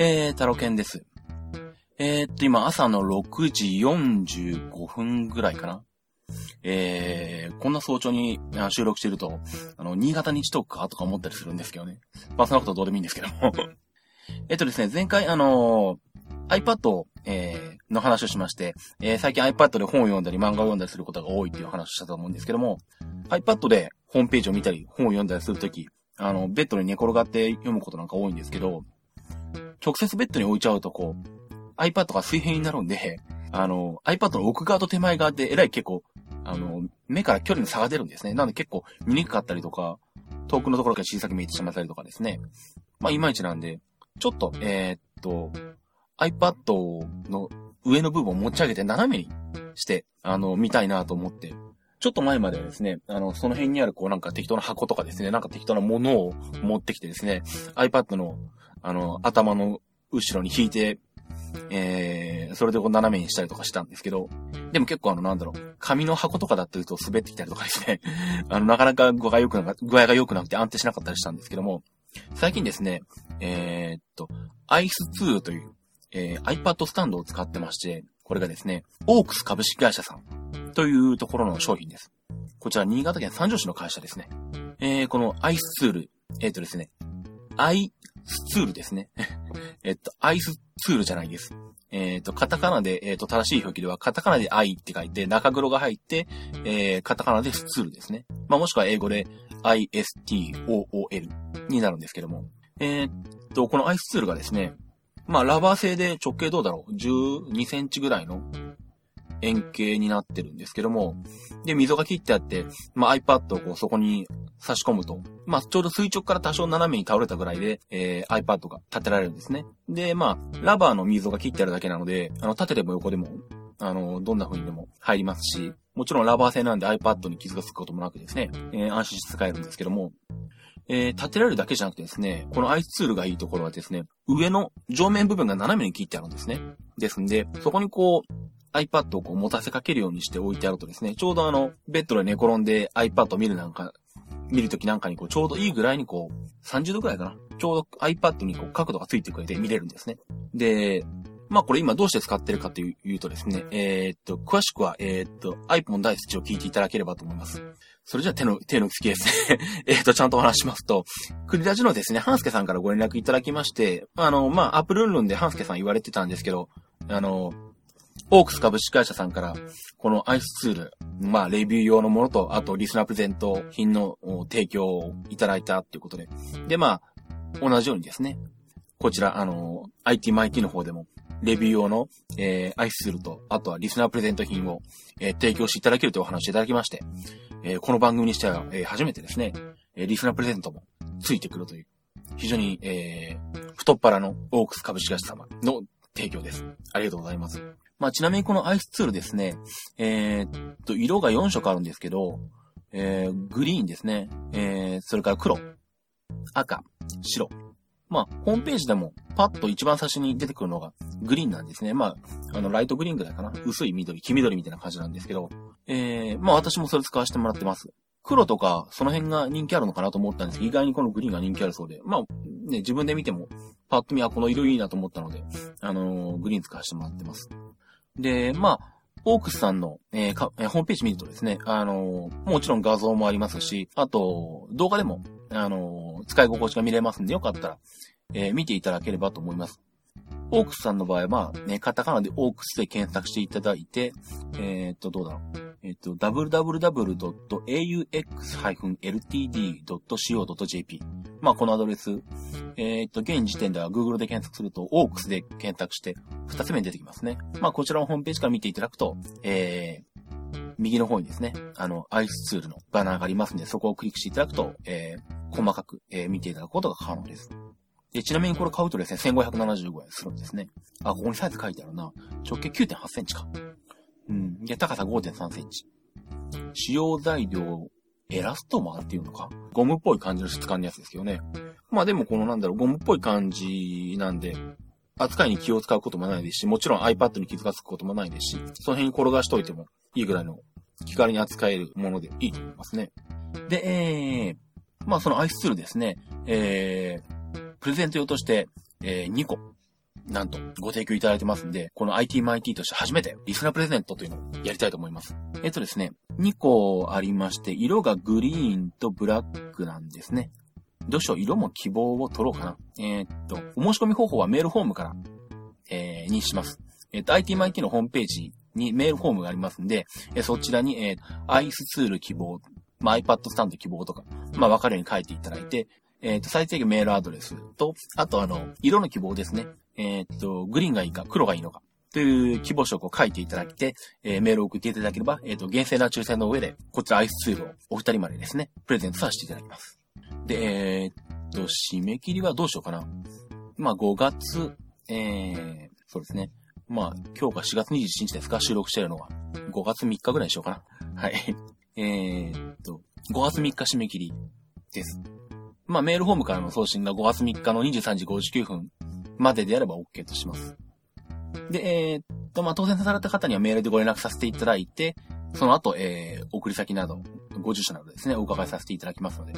えー、タロケンです。えー、っと、今朝の6時45分ぐらいかな。えー、こんな早朝に収録してると、あの、新潟日トークかとか思ったりするんですけどね。まあ、そのことはどうでもいいんですけども えっとですね、前回あのー、iPad、えー、の話をしまして、えー、最近 iPad で本を読んだり漫画を読んだりすることが多いっていう話をしたと思うんですけども、iPad でホームページを見たり本を読んだりするとき、あの、ベッドに寝転がって読むことなんか多いんですけど、直接ベッドに置いちゃうとこう、iPad が水平になるんで、あの、iPad の奥側と手前側でえらい結構、あの、目から距離の差が出るんですね。なので結構見にくかったりとか、遠くのところから小さく見えてしまったりとかですね。まあ、いまいちなんで、ちょっと、えー、っと、iPad の上の部分を持ち上げて斜めにして、あの、見たいなと思って、ちょっと前まではですね、あの、その辺にあるこうなんか適当な箱とかですね、なんか適当なものを持ってきてですね、iPad の、あの、頭の後ろに引いて、えー、それでこう斜めにしたりとかしたんですけど、でも結構あの、なんだろう、紙の箱とかだったりと滑ってきたりとかですね、あの、なかなか具合が良くな具合が良くなくて安定しなかったりしたんですけども、最近ですね、えー、っと、ICE2 という、えー、iPad スタンドを使ってまして、これがですね、オークス株式会社さん。というところの商品です。こちら、新潟県三条市の会社ですね。えー、このアイスツール、えっ、ー、とですね、アイスツールですね。えっと、アイスツールじゃないです。えっ、ー、と、カタカナで、えっ、ー、と、正しい表記では、カタカナでアイって書いて、中黒が入って、えー、カタカナでスツールですね。まあ、もしくは英語で ISTOOL になるんですけども。えっと、このアイスツールがですね、まあ、ラバー製で直径どうだろう ?12 センチぐらいの円形になってるんですけども、で、溝が切ってあって、まあ、iPad をこうそこに差し込むと、まあ、ちょうど垂直から多少斜めに倒れたぐらいで、えー、iPad が立てられるんですね。で、まあ、ラバーの溝が切ってあるだけなので、あの、縦でも横でも、あの、どんな風にでも入りますし、もちろんラバー製なんで iPad に傷がつくこともなくですね、えー、安心して使えるんですけども、えー、立てられるだけじゃなくてですね、このアイスツールがいいところはですね、上の上面部分が斜めに切ってあるんですね。ですんで、そこにこう、iPad をこう持たせかけるようにして置いてあるとですね、ちょうどあの、ベッドで寝転んで iPad を見るなんか、見るときなんかにこう、ちょうどいいぐらいにこう、30度くらいかな。ちょうど iPad にこう、角度がついてくれて見れるんですね。で、まあこれ今どうして使ってるかというとですね、えー、っと、詳しくは、えー、っと、iPhone 第一を聞いていただければと思います。それじゃあ手の、手の付きですね えっと、ちゃんとお話しますと、クリラジのですね、ハンスケさんからご連絡いただきまして、あの、まあ、アップルンルンでハンスケさん言われてたんですけど、あの、オークス株式会社さんから、このアイスツール、まあ、レビュー用のものと、あと、リスナープレゼント品の提供をいただいたっていうことで。で、まあ、同じようにですね、こちら、あの、IT マイティの方でも、レビュー用の、えー、アイスツールと、あとはリスナープレゼント品を、えー、提供していただけるというお話をいただきまして、えー、この番組にしては、えー、初めてですね、えー、リスナープレゼントもついてくるという、非常に、えー、太っ腹のオークス株式会社様の提供です。ありがとうございます。まあ、ちなみにこのアイスツールですね、えー、っと、色が4色あるんですけど、えー、グリーンですね、えー、それから黒、赤、白。まあ、ホームページでもパッと一番最初に出てくるのがグリーンなんですね。まあ、あの、ライトグリーンぐらいかな。薄い緑、黄緑みたいな感じなんですけど、えー、まあ私もそれ使わせてもらってます。黒とか、その辺が人気あるのかなと思ったんですけど、意外にこのグリーンが人気あるそうで、まあ、ね、自分で見ても、パッと見はこの色いいなと思ったので、あのー、グリーン使わせてもらってます。で、まあ、オークスさんの、えー、か、えー、ホームページ見るとですね、あのー、もちろん画像もありますし、あと、動画でも、あの使い心地が見れますんで、よかったら、え見ていただければと思います。オークスさんの場合は、ね、カタカナでオークスで検索していただいて、えー、っと、どうだろう。えっと、www.aux-ltd.co.jp。まあ、このアドレス、えー、っと、現時点では Google で検索すると、オークスで検索して、二つ目に出てきますね。まあ、こちらのホームページから見ていただくと、えー、右の方にですね、あの、アイスツールのバナーがありますので、そこをクリックしていただくと、えー、細かく、えー、見ていただくことが可能です。で、ちなみにこれ買うとですね、1575円するんですね。あ、ここにサイズ書いてあるな。直径9.8センチか。うん。で、高さ5.3センチ。使用材料、エラストマーっていうのか？ゴムっぽい感じの質感のやつですけどね。まあでもこのなんだろう、ゴムっぽい感じなんで、扱いに気を使うこともないですし、もちろん iPad に傷がつくこともないですし、その辺に転がしといてもいいぐらいの気軽に扱えるものでいいと思いますね。で、えー、まあそのアイスツールですね、えー、プレゼント用として、えー、2個なんとご提供いただいてますんで、この ITMIT として初めてリスナープレゼントというのをやりたいと思います。えっとですね、2個ありまして、色がグリーンとブラックなんですね。どうしよう、色も希望を取ろうかな。えー、っと、お申し込み方法はメールフォームから、えー、にします。えっと、ITMIT のホームページにメールフォームがありますんで、えそちらに、えー、アイスツール希望、まあ、iPad スタンド希望とか、まあ、わかるように書いていただいて、えっ、と、最低限メールアドレスと、あとあの、色の希望ですね。えっ、と、グリーンがいいか、黒がいいのか、という希望色を書いていただいて、えー、メールを送っていただければ、えっ、と、厳正な抽選の上で、こちらアイスツールをお二人までですね、プレゼントさせていただきます。で、えっと、締め切りはどうしようかな。まあ、5月、えー、そうですね。まあ、今日が4月21日ですか？収録してるのは。5月3日ぐらいにしようかな。はい。えー、っと、5月3日締め切りです。まあ、メールフォームからの送信が5月3日の23時59分までであれば OK とします。で、えー、っと、まあ、当選された方にはメールでご連絡させていただいて、その後、えー、送り先など、ご住所などですね、お伺いさせていただきますので。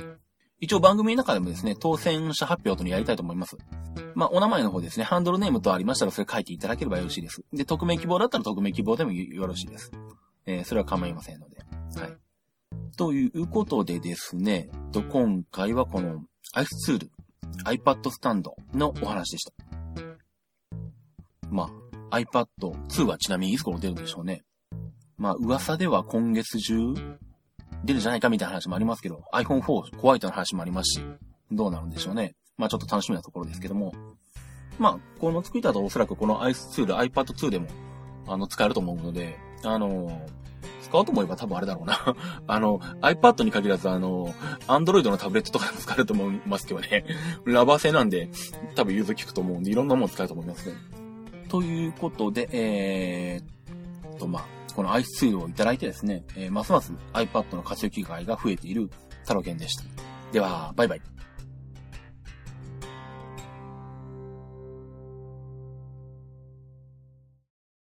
一応番組の中でもですね、当選者発表とにやりたいと思います。まあ、お名前の方ですね、ハンドルネームとありましたらそれ書いていただければよろしいです。で、匿名希望だったら匿名希望でもよろしいです。えー、それは構いませんので。はい。ということでですね、と今回はこの i イスツール、iPad スタンドのお話でした。まあ、iPad 2はちなみにいつ頃出るんでしょうね。まあ、噂では今月中出るんじゃないかみたいな話もありますけど、iPhone 4ホワイトの話もありますし、どうなるんでしょうね。まあちょっと楽しみなところですけども。まあ、この作りだとおそらくこの ice ツール iPad 2でも、あの、使えると思うので、あの、使おうと思えば多分あれだろうな。あの、iPad に限らず、あの、Android のタブレットとかでも 使えると思いますけどね。ラバー製なんで、多分融通効くと思うんで、いろんなもの使えると思いますね。ということで、えー、と、まあ、このアイスツールをいただいてですね、えー、ますます iPad の活用機会が増えているタロケンでした。では、バイバイ。